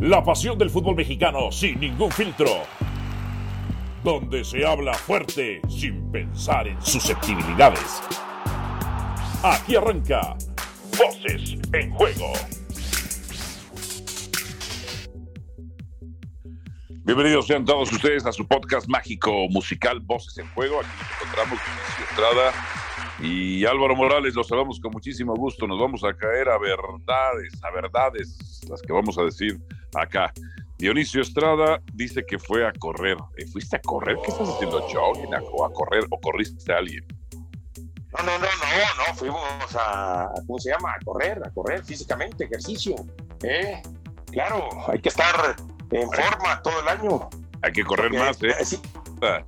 La pasión del fútbol mexicano sin ningún filtro. Donde se habla fuerte sin pensar en susceptibilidades. Aquí arranca Voces en Juego. Bienvenidos sean todos ustedes a su podcast mágico musical Voces en Juego. Aquí nos encontramos con Estrada y Álvaro Morales. Los saludamos con muchísimo gusto. Nos vamos a caer a verdades, a verdades, las que vamos a decir acá. Dionisio Estrada dice que fue a correr. Eh, ¿Fuiste a correr? ¿Qué estás haciendo, jogging? ¿O a correr? ¿O corriste a alguien? No, no, no, no, no, fuimos a, ¿cómo se llama? A correr, a correr físicamente, ejercicio. ¿eh? Claro, hay que estar en forma todo el año. Hay que correr más, ¿eh? Sí,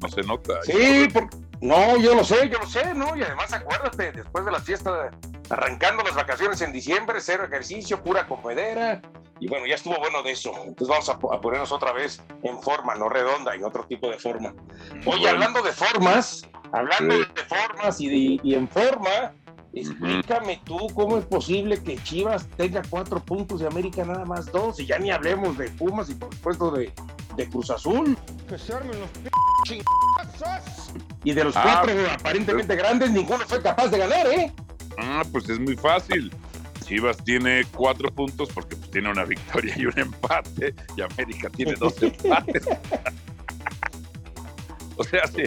No se nota. sí porque, no, yo lo sé, yo lo sé, ¿no? Y además acuérdate, después de la fiesta, arrancando las vacaciones en diciembre, cero ejercicio, pura comedera. Y bueno, ya estuvo bueno de eso. Entonces vamos a, po- a ponernos otra vez en forma, no redonda, en otro tipo de forma. Oye, Bueno. hablando de formas, hablando Sí. de formas y, de- y en forma, explícame tú cómo es posible que Chivas tenga cuatro puntos y América nada más dos, y ya ni hablemos de Pumas y por supuesto de, de Cruz Azul. Que se armen los p chingazos. Y de los Ah, cuatro aparentemente grandes, ninguno fue capaz de ganar, ¿eh? Ah, pues es muy fácil. Chivas tiene cuatro puntos porque pues, tiene una victoria y un empate, y América tiene dos empates. o sea, sí,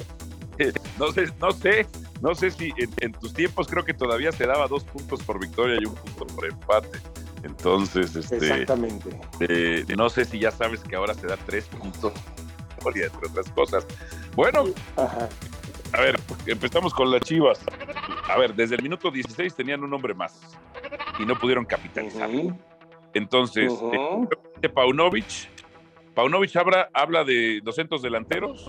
eh, no sé, no sé, no sé si en, en tus tiempos creo que todavía se daba dos puntos por victoria y un punto por empate. Entonces, este, Exactamente. eh, no sé si ya sabes que ahora se da tres puntos por victoria, entre otras cosas. Bueno, Ajá. a ver, empezamos con las Chivas. A ver, desde el minuto 16 tenían un hombre más y no pudieron capitalizar. Entonces, ujú. eh, Paunovic, Paunovic habla, habla de los centros delanteros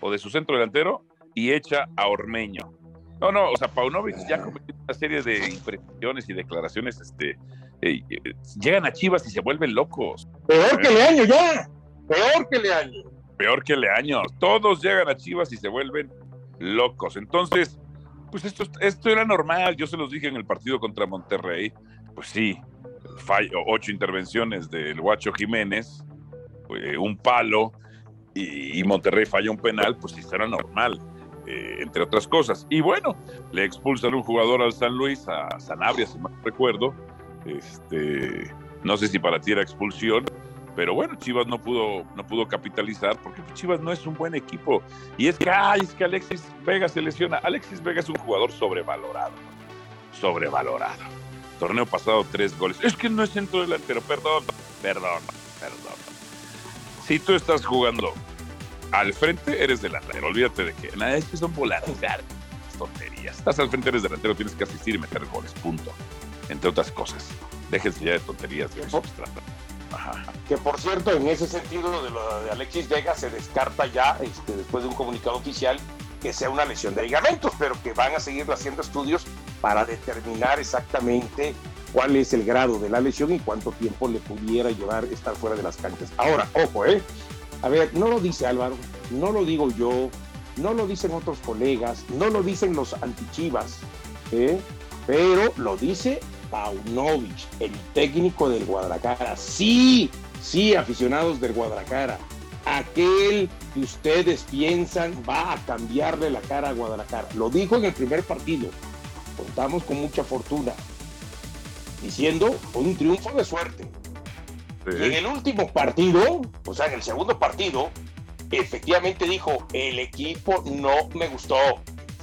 o de su centro delantero y echa a Ormeño. No, no, o sea, Paunovic ya cometió una serie de impresiones y declaraciones, este, eh, eh, llegan a Chivas y se vuelven locos. Peor que Leaño ya. Peor que Leaño. Peor que Leaño. Todos llegan a Chivas y se vuelven locos. Entonces, pues esto, esto era normal. Yo se los dije en el partido contra Monterrey. Pues sí, fallo, ocho intervenciones del Guacho Jiménez, eh, un palo, y, Monterrey falla un penal, pues esto era normal. eh, entre otras cosas. Y bueno, le expulsan un jugador al San Luis, a Sanabria, si mal recuerdo. Este, no sé si para ti era expulsión, pero bueno, Chivas no pudo, no pudo capitalizar porque Chivas no es un buen equipo. Y es que, ay, es que Alexis Vega se lesiona. Alexis Vega es un jugador sobrevalorado. Sobrevalorado. Torneo pasado, tres goles. Es que no es centro delantero, perdón, perdón, perdón. Si tú estás jugando al frente, eres delantero. Olvídate de que nada, es que son ah, Tonterías. Estás al frente, eres delantero, tienes que asistir y meter goles, punto. Entre otras cosas. Déjense ya de tonterías. De eso se trata. Que por cierto, en ese sentido de lo de Alexis Vega se descarta ya, este, después de un comunicado oficial, que sea una lesión de ligamentos, pero que van a seguir haciendo estudios para determinar exactamente cuál es el grado de la lesión y cuánto tiempo le pudiera llevar estar fuera de las canchas. Ahora, ojo, ¿eh? A ver, no lo dice Álvaro, no lo digo yo, no lo dicen otros colegas, no lo dicen los antichivas, ¿eh? pero lo dice Paunovic, el técnico del Guadalajara. Sí, sí, aficionados del Guadalajara. Aquel que ustedes piensan va a cambiarle la cara a Guadalajara. Lo dijo en el primer partido. Contamos con mucha fortuna. Diciendo un triunfo de suerte. Y en el último partido, o sea, en el segundo partido, efectivamente dijo, el equipo no me gustó,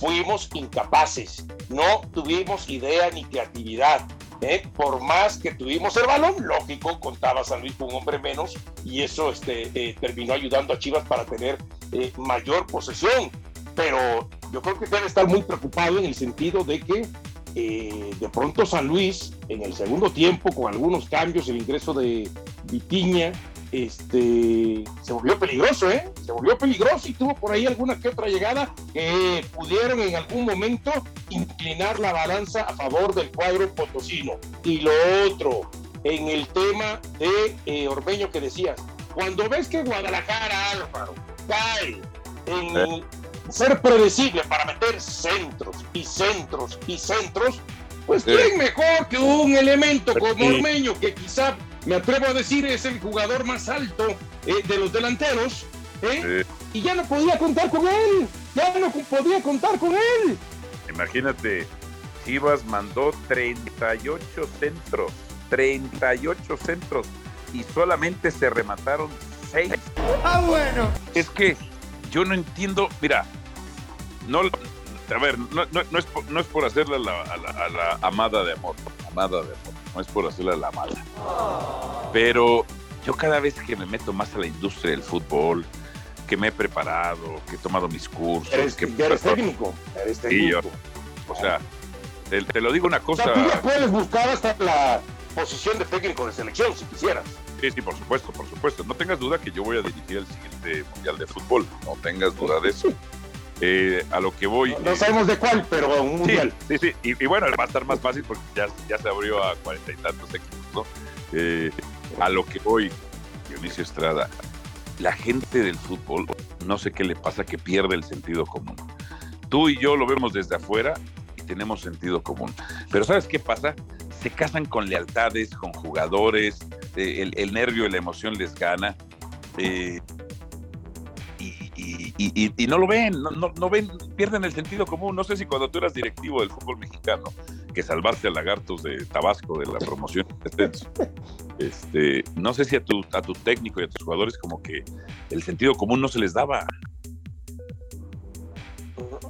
fuimos incapaces, no tuvimos idea ni creatividad. ¿eh? Por más que tuvimos el balón, lógico, contaba San Luis con un hombre menos y eso este, eh, terminó ayudando a Chivas para tener eh, mayor posesión. Pero yo creo que debe estar muy preocupado en el sentido de que eh, de pronto San Luis, en el segundo tiempo, con algunos cambios, el ingreso de Vitiña, este, se volvió peligroso, ¿eh? Se volvió peligroso y tuvo por ahí alguna que otra llegada que pudieron en algún momento inclinar la balanza a favor del cuadro potosino. Y lo otro, en el tema de eh, Ormeño que decías, cuando ves que Guadalajara, Álvaro, cae en ser predecible para meter centros y centros y centros, Pues Sí. quién mejor que un elemento como. Ormeño, que quizá, me atrevo a decir, es el jugador más alto eh, de los delanteros, ¿eh? y ya no podía contar con él, ya no podía contar con él. Imagínate, Chivas mandó 38 centros, 38 centros y solamente se remataron 6. Ah, bueno. Es que yo no entiendo, mira, no, a ver, no, no- no es, por, no es por hacerla a la, a la- a la amada de amor, amada de amor, no es por hacerla a la amada. Pero yo cada vez que me meto más a la industria del fútbol, que me he preparado, que he tomado mis cursos, Eres, que ya eres técnico, eres Sí, yo- técnico. o sea, te, te lo digo una O cosa. sea, tú ya puedes buscar hasta la posición de técnico de selección, si quisieras. Sí, sí, por supuesto, por supuesto. No tengas duda que yo voy a dirigir el siguiente Mundial de Fútbol. No tengas duda de eso. Eh, a lo que voy. No, eh, sabemos de cuál, pero un sí, mundial. sí, sí. Y, y bueno, va a estar más fácil porque ya, ya se abrió a cuarenta y tantos equipos, ¿no? Eh, a lo que voy, Dionisio Estrada, la gente del fútbol, no sé qué le pasa, que pierde el sentido común. Tú y yo lo vemos desde afuera y tenemos sentido común. Pero ¿sabes qué pasa? Se casan con lealtades, con jugadores, eh, el, el nervio y la emoción les gana. eh, y, no lo ven, no, no- no ven, pierden el sentido común. No sé si cuando tú eras directivo del fútbol mexicano, que salvaste a Lagartos de Tabasco de la promoción descenso, este, no sé si a tu, a tu técnico y a tus jugadores como que el sentido común no se les daba.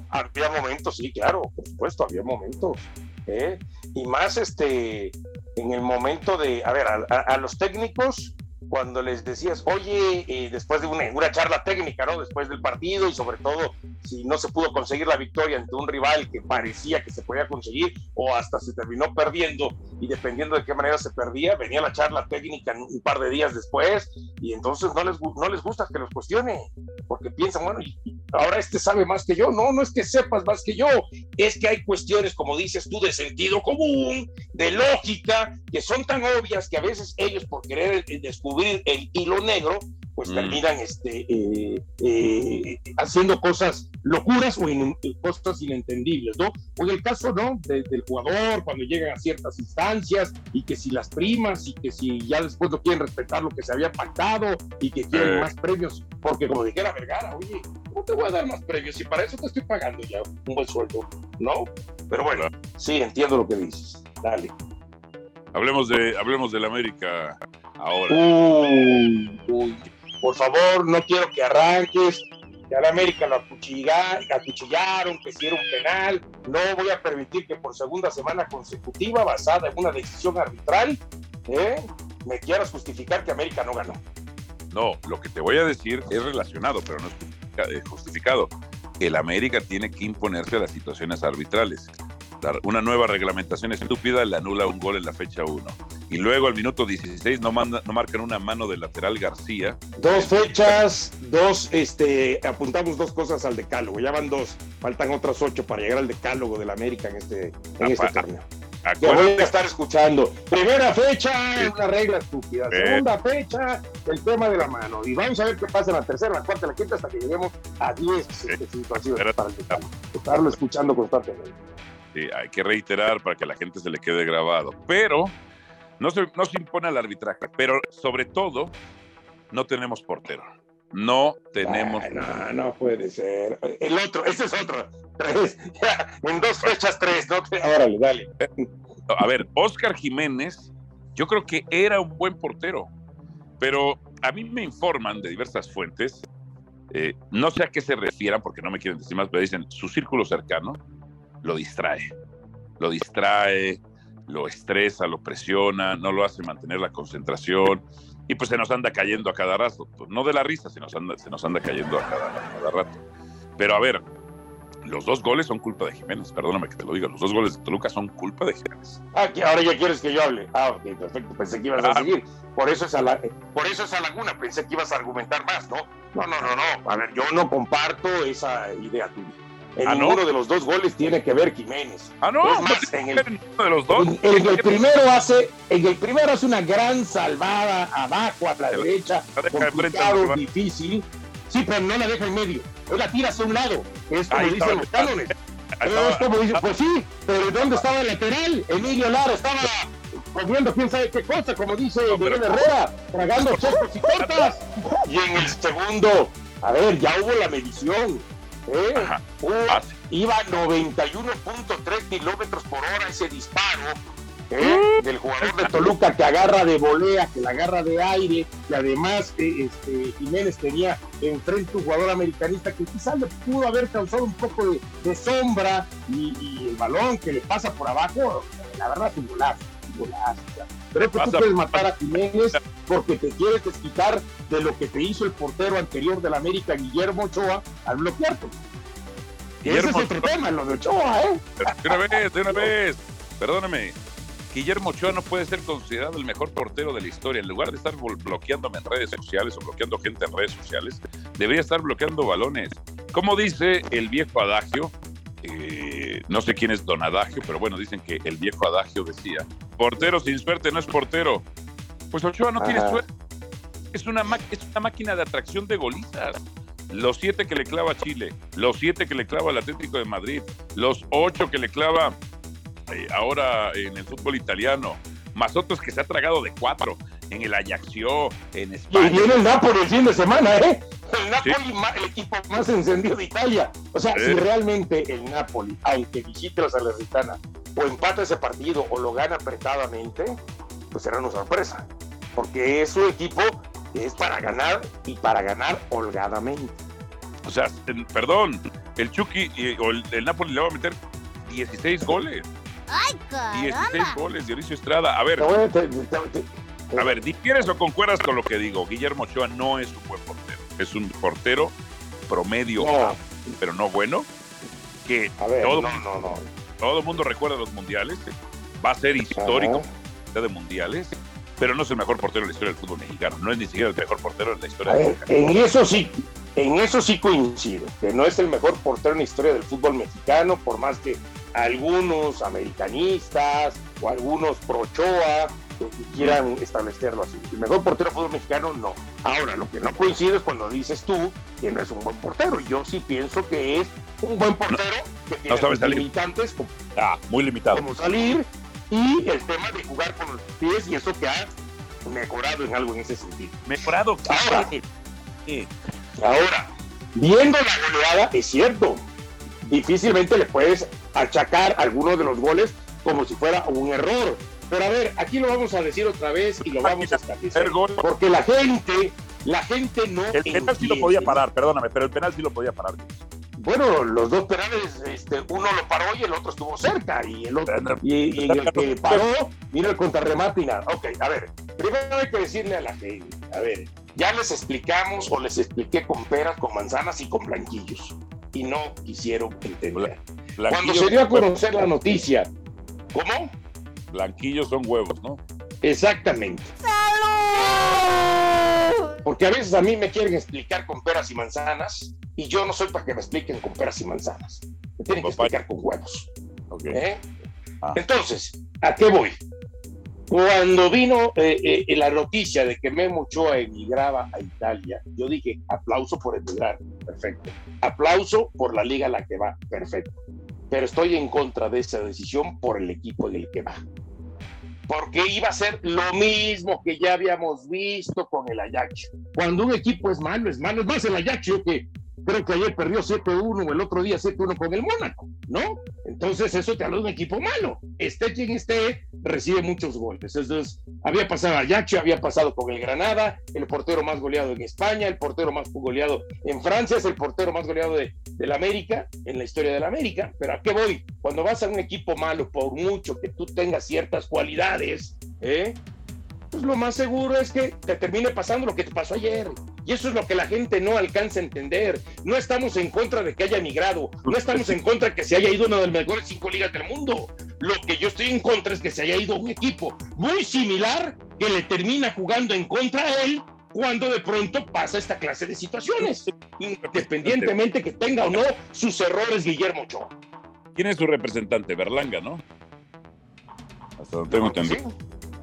Había momentos, sí, claro, por supuesto, había momentos. ¿eh? Y más este, en el momento de, a ver, a- a los técnicos, cuando les decías, oye, eh, después de una, una charla técnica, ¿no? Después del partido y sobre todo si no se pudo conseguir la victoria ante un rival que parecía que se podía conseguir o hasta se terminó perdiendo y dependiendo de qué manera se perdía, venía la charla técnica un par de días después y entonces no les, no les gusta que los cuestione porque piensan, bueno, ahora este sabe más que yo. No, no es que sepas más que yo, es que hay cuestiones, como dices tú, de sentido común, de lógica, que son tan obvias que a veces ellos, por querer eh, descubrir el hilo negro, pues Mm. terminan este, eh, eh, haciendo cosas locuras o in- cosas inentendibles, ¿no? O en el caso, ¿no? De- del jugador, cuando llegan a ciertas instancias y que si las primas y que si ya después no quieren respetar lo que se había pactado y que quieren Eh. más premios, porque como dijera Vergara, oye, no te voy a dar más premios y para eso te estoy pagando ya un buen sueldo, ¿no? Pero bueno, sí, entiendo lo que dices. Dale. Hablemos de, hablemos del América ahora. Uy, uy. Por favor, no quiero que arranques. Que al América lo acuchilla- acuchillaron, que si era un penal. No voy a permitir que por segunda semana consecutiva, basada en una decisión arbitral, ¿eh? me quieras justificar que América no ganó. No, lo que te voy a decir es relacionado, pero no es eh, justificado. El América tiene que imponerse a las situaciones arbitrales. La- Una nueva reglamentación estúpida le anula un gol en la fecha 1. Y luego al minuto 16 no, manda- no marcan una mano del lateral García. Dos fechas, dos, este, apuntamos dos cosas al decálogo, ya van dos, faltan otras ocho para llegar al decálogo del América en este, en este torneo. Te voy a estar escuchando. Primera fecha, una regla estúpida. Eh. Segunda fecha, el tema de la mano. Y vamos a ver qué pasa en la tercera, la cuarta, la quinta, hasta que lleguemos a 10 este, situaciones para el decálogo. Estarlo escuchando constantemente. sí, hay que reiterar para que a la gente se le quede grabado. Pero no se, no se impone al arbitraje. Pero sobre todo, no tenemos portero. No tenemos. Ay, no, no puede ser. El otro, ese es otro. Tres. Ya, en dos fechas, tres. ¿no? Órale, dale. A ver, Oscar Jiménez, yo creo que era un buen portero, pero a mí me informan de diversas fuentes, eh, no sé a qué se refieran porque no me quieren decir más, pero dicen su círculo cercano lo distrae, lo distrae, lo estresa, lo presiona, no lo hace mantener la concentración y pues se nos anda cayendo a cada rato, pues, no de la risa, se nos anda, se nos anda cayendo a cada, a cada rato. Pero a ver, los dos goles son culpa de Jiménez, perdóname que te lo diga, los dos goles de Toluca son culpa de Jiménez. Ah, que ahora ya quieres que yo hable. Ah, ok, perfecto. Pensé que ibas a Ah. seguir. Por eso esa la, por eso esa laguna. Pensé que ibas a argumentar más, ¿no? No, no, no, no. A ver, yo no comparto esa idea tuya. En Ah, ¿no? ninguno de los dos goles tiene que ver Jiménez. Ah, no, Es más, no en el- uno de los dos. En, en el primero hace, en el primero hace una gran salvada abajo a la derecha, de complicado, difícil. Sí, pero no la deja en medio. Él la tira hacia un lado. Es como Ahí dicen los cánones. Es como dice, pues sí, pero ¿dónde estaba el lateral? Emilio Lara estaba comiendo quién sabe qué cosa, como dice Miguel Herrera, tragando chocos y tortas. Y en el segundo, a ver, ya hubo la medición. ¿Eh? Iba a 91.3 kilómetros por hora ese disparo ¿eh? del jugador de Toluca que agarra de volea, que la agarra de aire, que además eh, este, Jiménez tenía enfrente un jugador americanista que quizás le pudo haber causado un poco de, de sombra y, y el balón que le pasa por abajo, la verdad es un golazo, un golazo. O sea. Creo que tú puedes matar a Jiménez porque te quieres desquitar de lo que te hizo el portero anterior del América, Guillermo Ochoa, al bloquearte. Y ese es Guillermo otro Ochoa. tema, lo de Ochoa, ¿eh? De una vez, de una vez. Perdóname. Guillermo Ochoa no puede ser considerado el mejor portero de la historia. En lugar de estar bloqueándome en redes sociales o bloqueando gente en redes sociales, debería estar bloqueando balones. Como dice el viejo adagio, eh, no sé quién es Don Adagio, pero bueno, dicen que el viejo adagio decía, portero sin suerte no es portero. Pues Ochoa no tiene suerte. Es una, ma- es una máquina de atracción de golistas. Los siete que le clava Chile, los siete que le clava el Atlético de Madrid, los ocho que le clava eh, ahora en el fútbol italiano, más otros que se ha tragado de cuatro en el Ajaxio, en Y España. viene el Napoli el fin de semana, ¿eh? El Napoli, el equipo más encendido de Italia. O sea, Sí. si realmente el Napoli, aunque visite la Salernitana, o empata ese partido o lo gana apretadamente, pues será una sorpresa. Porque es un equipo que es para ganar y para ganar holgadamente. O sea, en- perdón, el Chucky eh, o el, el Napoli le va a meter 16 goles. ¡Ay, 16 caramba! goles, Dionisio Estrada. A ver, Te voy a- te- te- te- a ver, ¿difieres o concuerdas con lo que digo? Guillermo Ochoa no es un buen portero. Es un portero promedio, No, pero no bueno, que ver, todo, no, todo el mundo recuerda los mundiales. Va a ser histórico de mundiales, pero no es el mejor portero de la historia del fútbol mexicano. No es ni siquiera el mejor portero de la historia del fútbol mexicano. en eso sí, en eso sí coincido, que no es el mejor portero en la historia del fútbol mexicano, por más que algunos americanistas o algunos pro Ochoa eh, quieran establecerlo así. El mejor portero del fútbol mexicano, no. Ahora, lo que no coincido es cuando dices tú que no es un buen portero. Yo sí pienso que es un buen portero que tiene limitantes como Ah, muy limitado. como salir y el tema de jugar con los pies y eso que ha mejorado en algo en ese sentido. Mejorado. Ahora. Ahora, viendo la goleada, es cierto, difícilmente le puedes achacar alguno de los goles como si fuera un error. Pero a ver, aquí lo vamos a decir otra vez y lo vamos a establecer. Porque la gente, la gente no. El penal sí lo podía parar, perdóname, pero el penal sí lo podía parar. Bueno, los dos penales, este, uno lo paró y el otro estuvo cerca. Y el otro, y, y el que paró, mira el contrarremate y nada. Ok, a ver, primero hay que decirle a la gente, a ver, ya les explicamos o les expliqué con peras, con manzanas y con blanquillos. Y no quisieron entender. Cuando se dio a conocer la noticia, ¿cómo? Blanquillos son huevos, ¿no? Exactamente. Porque a veces a mí me quieren explicar con peras y manzanas y yo no soy para que me expliquen con peras y manzanas. Me tienen que explicar con huevos. ¿eh? Ah. Entonces, ¿a qué voy? Cuando vino eh, eh, la noticia de que Memo Ochoa emigraba a Italia, yo dije, aplauso por emigrar, perfecto. Aplauso por la liga a la que va, perfecto. Pero estoy en contra de esa decisión por el equipo en el que va. Porque iba a ser lo mismo que ya habíamos visto con el Ajax. Cuando un equipo es malo, es malo. Es más, el Ajax, que creo que ayer perdió 7-1 o el otro día 7-1 con el Mónaco, ¿no? Entonces eso te habla de un equipo malo. Esté quien esté, recibe muchos goles. Entonces, había pasado a Ajax, había pasado con el Granada, el portero más goleado en España, el portero más goleado en Francia, es el portero más goleado de, del América, en la historia del América. Pero ¿a qué voy? Cuando vas a un equipo malo, por mucho que tú tengas ciertas cualidades, ¿eh? pues lo más seguro es que te termine pasando lo que te pasó ayer. Y eso es lo que la gente no alcanza a entender. No estamos en contra de que haya migrado, no estamos en contra de que se haya ido una de las mejores cinco ligas del mundo. Lo que yo estoy en contra es que se haya ido un equipo muy similar que le termina jugando en contra a él cuando de pronto pasa esta clase de situaciones, independientemente que tenga o no sus errores Guillermo Ochoa. ¿Quién es su representante? Berlanga, ¿no? Hasta donde tengo entendido.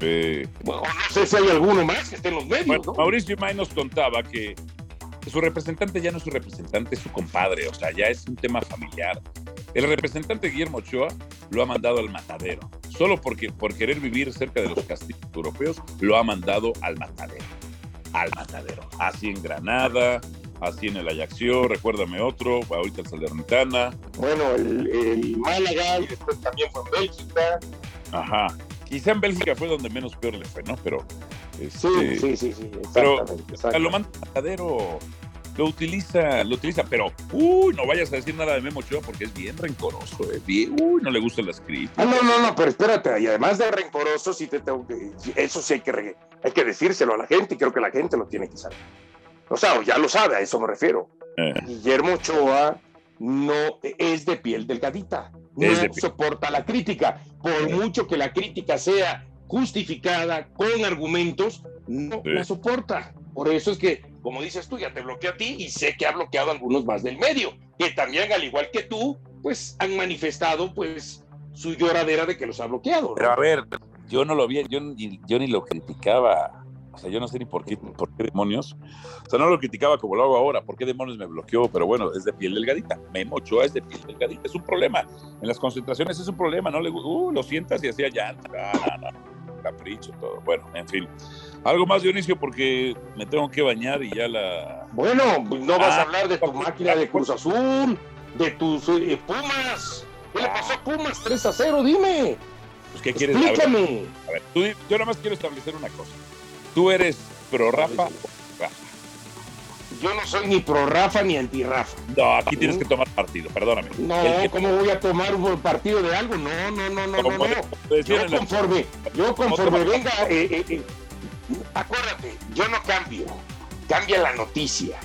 Eh, Bueno, no sé si hay alguno más que esté en los medios, bueno, ¿no? Mauricio Imay nos contaba que su representante ya no es su representante, es su compadre, o sea, ya es un tema familiar. El representante Guillermo Ochoa lo ha mandado al matadero. Solo porque, por querer vivir cerca de los castillos europeos, lo ha mandado al matadero. Al matadero. Así en Granada, así en el Ajaxio, recuérdame otro, ahorita el Salernitana. Bueno, el, el Málaga y después también fue en Bélgica. Ajá. Quizá en Bélgica fue donde menos peor le fue, ¿no? Pero. Este, sí, sí, sí, sí. Pero lo manda al matadero lo utiliza, lo utiliza, pero uy, no vayas a decir nada de Memo Ochoa porque es bien rencoroso, eh, uy, no le gusta las críticas. Ah, no, no, no, pero espérate, y además de rencoroso, sí te tengo que, eso sí hay que, hay que decírselo a la gente y creo que la gente lo tiene que saber. O sea, ya lo sabe, a eso me refiero. Eh. Guillermo Ochoa no es de piel delgadita, no soporta la crítica, por mucho que la crítica sea justificada con argumentos, no la soporta. Por eso es que, como dices tú, ya te bloqueó a ti y sé que ha bloqueado a algunos más del medio, que también, al igual que tú, pues han manifestado pues su lloradera de que los ha bloqueado. Pero a ver, yo no lo vi, yo, yo ni lo criticaba. O sea, yo no sé ni por qué, por qué demonios. O sea, no lo criticaba como lo hago ahora. ¿Por qué demonios me bloqueó? Pero bueno, es de piel delgadita. Memo Ochoa es de piel delgadita. Es un problema. En las concentraciones es un problema. No le uh, lo sientas y hacía llanta. Capricho, todo. Bueno, en fin. Algo más, Dionisio, porque me tengo que bañar y ya la. Bueno, no vas a ah, hablar de tu máquina de Cruz Azul, de tus eh, Pumas. ¿Qué le pasó a Pumas 3 a 0? Dime. Pues, ¿qué quieres Explícame. A ver, tú, yo nada más quiero establecer una cosa. ¿Tú eres pro Rafa o Rafa? Yo no soy ni pro Rafa ni anti Rafa. No, aquí tienes que tomar partido, perdóname. No, ¿cómo voy a tomar un partido de algo? No, no, no, no, no. no. Yo conforme, yo conforme venga, eh, eh, eh acuérdate, yo no cambio, cambia la noticia.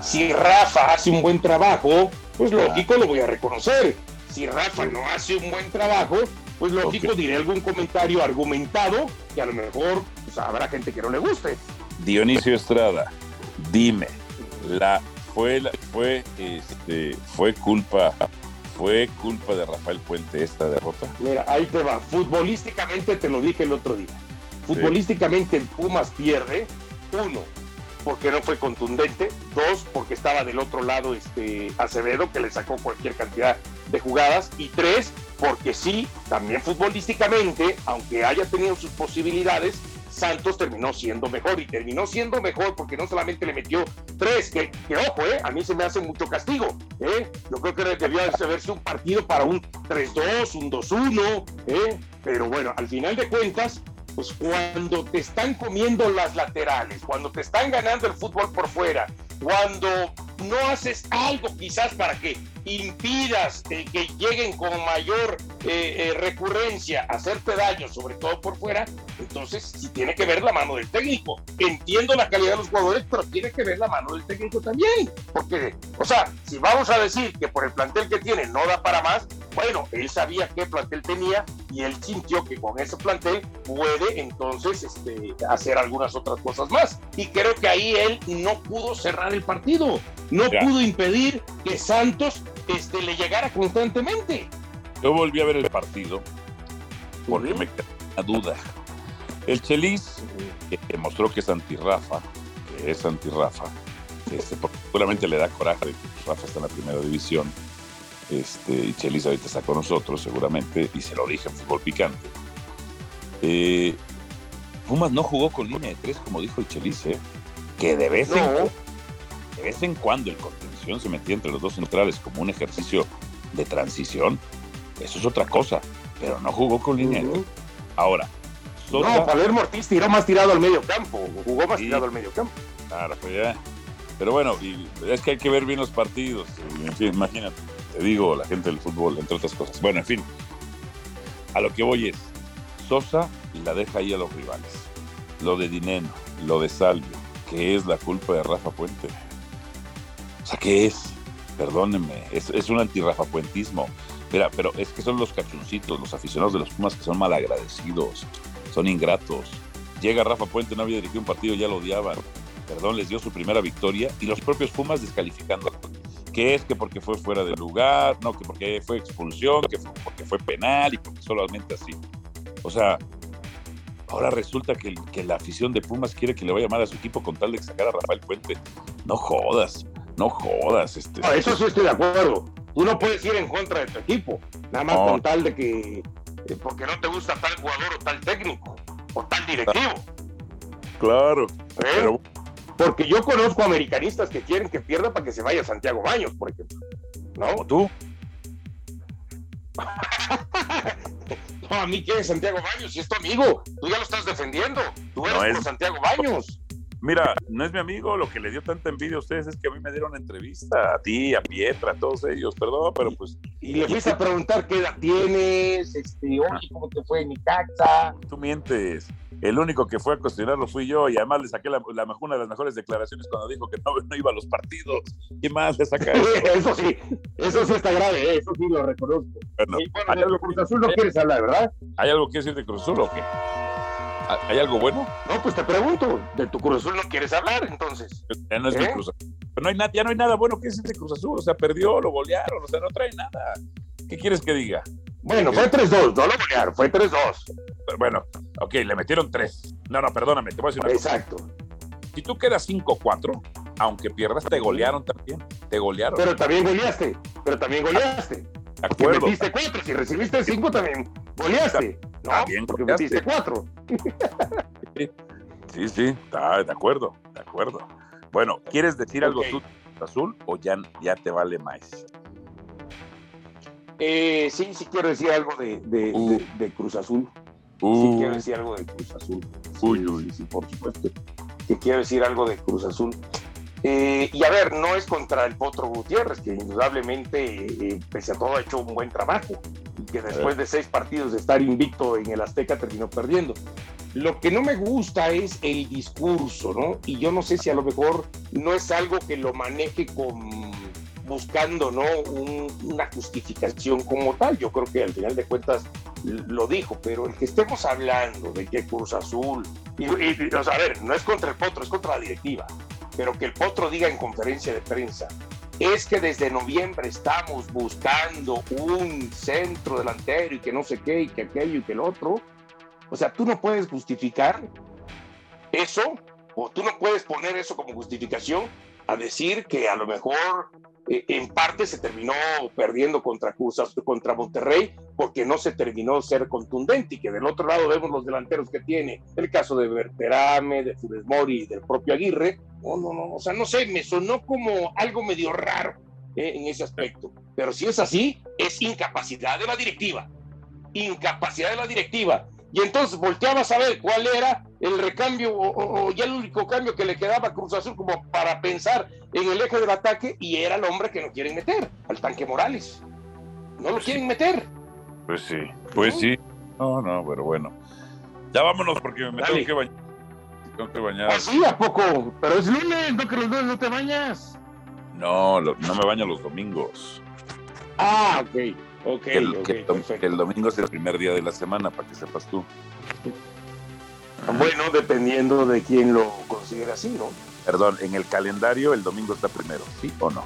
Si Rafa hace un buen trabajo, pues lógico lo voy a reconocer. Si Rafa no hace un buen trabajo, pues lógico diré algún comentario argumentado que a lo mejor pues, habrá gente que no le guste. Dionisio Estrada, dime, la fue fue este fue culpa fue culpa de Rafael Puente esta derrota. Mira, ahí te va. Futbolísticamente te lo dije el otro día. Futbolísticamente el Pumas pierde, uno, porque no fue contundente, dos, porque estaba del otro lado este Acevedo, que le sacó cualquier cantidad de jugadas, y tres, porque sí, también futbolísticamente, aunque haya tenido sus posibilidades, Santos terminó siendo mejor y terminó siendo mejor porque no solamente le metió tres, que, que ojo, eh, a mí se me hace mucho castigo. Eh. Yo creo que debió haberse un partido para un 3-2, un 2-1, eh. pero bueno, al final de cuentas, pues cuando te están comiendo las laterales, cuando te están ganando el fútbol por fuera, cuando no haces algo quizás para que impidas que lleguen con mayor eh, eh, recurrencia a hacerte daño, sobre todo por fuera, entonces sí tiene que ver la mano del técnico. Entiendo la calidad de los jugadores, pero tiene que ver la mano del técnico también. Porque, o sea, si vamos a decir que por el plantel que tiene no da para más, bueno, él sabía qué plantel tenía y él sintió que con ese plantel puede entonces este, hacer algunas otras cosas más. Y creo que ahí él no pudo cerrar el partido, no pudo impedir que Santos este, le llegara constantemente. Yo volví a ver el partido porque me quedó una duda. El Chelis, que demostró que es anti-Rafa, que es anti-Rafa, este, porque seguramente le da coraje de que Rafa está en la primera división este, y Chelis ahorita está con nosotros seguramente, y se lo dije en fútbol picante. Eh, Pumas no jugó con línea de tres, como dijo el Chelis, ¿eh? que de vez, en, de vez en cuando el se metía entre los dos centrales como un ejercicio de transición, eso es otra cosa, pero no jugó con línea. Ahora, Sosa, no, Palermo Ortiz tiró más tirado al medio campo, jugó más tirado al medio campo. Claro, pues ya. Pero bueno, y es que hay que ver bien los partidos. En fin, imagínate te digo, la gente del fútbol, entre otras cosas. Bueno, en fin, a lo que voy es, Sosa la deja ahí a los rivales. Lo de Dineno, lo de Salvio, que es la culpa de Rafa Puente. O sea, ¿qué es? Perdónenme, es, es un anti-Rafa-puentismo. Mira, pero es que son los cachuncitos, los aficionados de los Pumas que son malagradecidos, son ingratos. Llega Rafa Puente, no había dirigido un partido, ya lo odiaban. Perdón, les dio su primera victoria y los propios Pumas descalificando que es que porque fue fuera de lugar, no, que porque fue expulsión, que porque fue penal y porque solamente así. O sea, ahora resulta que, que, la afición de Pumas quiere que le vaya mal a su equipo con tal de sacar a Rafael Puente. No jodas, no jodas. Este, eso sí estoy de acuerdo. Tú no puedes ir en contra de tu equipo, nada más No. con tal de que, eh, porque no te gusta tal jugador o tal técnico o tal directivo. Claro. ¿eh? Pero Porque yo conozco americanistas que quieren que pierda para que se vaya Santiago Baños, por ejemplo. ¿No? tú, No, a mí que es Santiago Baños, si es tu amigo, tú ya lo estás defendiendo. Tú eres No, es- por Santiago Baños. Mira, no es mi amigo, lo que le dio tanta envidia a ustedes es que a mí me dieron entrevista, a ti, a Pietra, a todos ellos, perdón, pero pues Y le fuiste a preguntar qué edad tienes, este, oye, ¿cómo te fue en Nicaxa? tú mientes. El único que fue a cuestionarlo fui yo y además le saqué la, la- una de las mejores declaraciones cuando dijo que no, no iba a los partidos. ¿Qué más le saca eso? eso sí, eso sí está grave, ¿eh? eso sí lo reconozco. Bueno, y bueno, ¿hay, de algo, lo Cruz Azul no quieres hablar, ¿verdad? hay algo que decir de Cruz Azul o qué? ¿Hay algo bueno? No, pues te pregunto, de tu Cruz Azul no quieres hablar, entonces. Ya no es mi ¿Eh? Cruz Azul. Pero no hay ya no hay nada bueno que decir de Cruz Azul. O sea, perdió, lo golearon, o sea, no trae nada. ¿Qué quieres que diga? Bueno, fue 3-2, no lo golearon, fue 3-2. Pero bueno, ok, le metieron tres. No, no, perdóname, te voy a decir una cosa. Exacto. Si tú quedas 5-4, aunque pierdas, te golearon también. Te golearon. Pero también goleaste, pero también goleaste. De acuerdo. metiste 4, si recibiste 5 también goleaste. No, También porque metiste 4. Sí, sí, está de acuerdo, de acuerdo. Bueno, ¿quieres decir algo Ok. tú, Cruz Azul, o ya, ya te vale más? Eh, sí, sí quiero decir algo de, de, Uh. de- de Cruz Azul. Sí Uh, quiero decir algo de Cruz Azul. Sí, Uy, uy. sí, sí, por supuesto. Que quiero decir algo de Cruz Azul. Eh, y a ver, no es contra el Potro Gutiérrez, que indudablemente, eh, pese a todo, ha hecho un buen trabajo. Y que después de seis partidos de estar invicto en el Azteca terminó perdiendo. Lo que no me gusta es el discurso, ¿no? Y yo no sé si a lo mejor no es algo que lo maneje con buscando, ¿no? Un- una justificación como tal. Yo creo que al final de cuentas lo dijo, pero el que estemos hablando de que Cruz Azul, y, y- y, o sea, a ver, no es contra el Potro, es contra la directiva, pero que el Potro diga en conferencia de prensa, es que desde noviembre estamos buscando un centro delantero y que no sé qué, y que aquello y que el otro. O sea, tú no puedes justificar eso, o tú no puedes poner eso como justificación a decir que a lo mejor eh, en parte se terminó perdiendo contra Cruz contra Monterrey porque no se terminó ser contundente y que del otro lado vemos los delanteros que tiene, el caso de Berterame, de Funes Mori y del propio Aguirre. No, no, no, o sea, no sé, me sonó como algo medio raro eh, en ese aspecto. Pero si es así, es incapacidad de la directiva. Incapacidad de la directiva. Y entonces volteabas a ver cuál era el recambio o, o- o ya el único cambio que le quedaba a Cruz Azul como para pensar en el eje del ataque y era el hombre que no quieren meter, al tanque Morales. No lo quieren meter. Pues sí, pues ¿No? sí. No, no, pero bueno. Ya vámonos porque me Dale. tengo que bañar. Tengo que bañar. Así ¿a poco? Pero es lunes, no que los lunes no te bañas. No, lo- no me baño los domingos. Ah, ok. Ok, Que el, ok, que el que domingo es el primer día de la semana, para que sepas tú. Bueno, dependiendo de quién lo considera así, ¿no? Perdón, en el calendario el domingo está primero, ¿sí o no?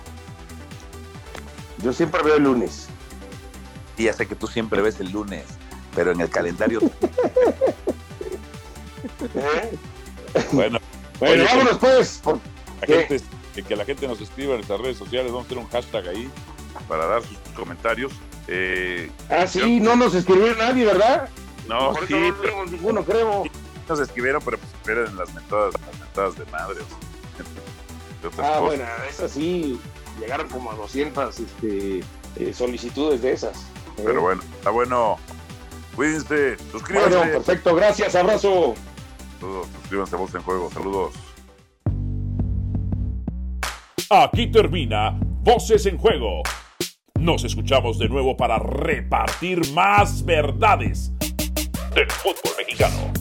Yo siempre veo el lunes. Y ya sé que tú siempre ves el lunes, pero en el calendario, ¿eh? bueno, Bueno, Oye, vámonos pues. por- la ¿Qué? gente, que, que la gente nos escriba en nuestras redes sociales, vamos a hacer un hashtag ahí para dar sus comentarios. Eh, Ah, sí, no nos escribió nadie, ¿verdad? no, Por sí, no pero ninguno, creo. nos escribieron, pero pues esperen las mentadas, las mentadas de otras Ah, cosas. bueno, esas sí, llegaron como a 200 este, eh, solicitudes de esas. ¿Eh? Pero bueno, está bueno. Cuídense, suscríbanse. Bueno, perfecto, gracias, abrazo. Saludos, suscríbanse a Voz en Juego. Saludos. Aquí termina Voces en Juego. Nos escuchamos de nuevo para repartir más verdades del fútbol mexicano.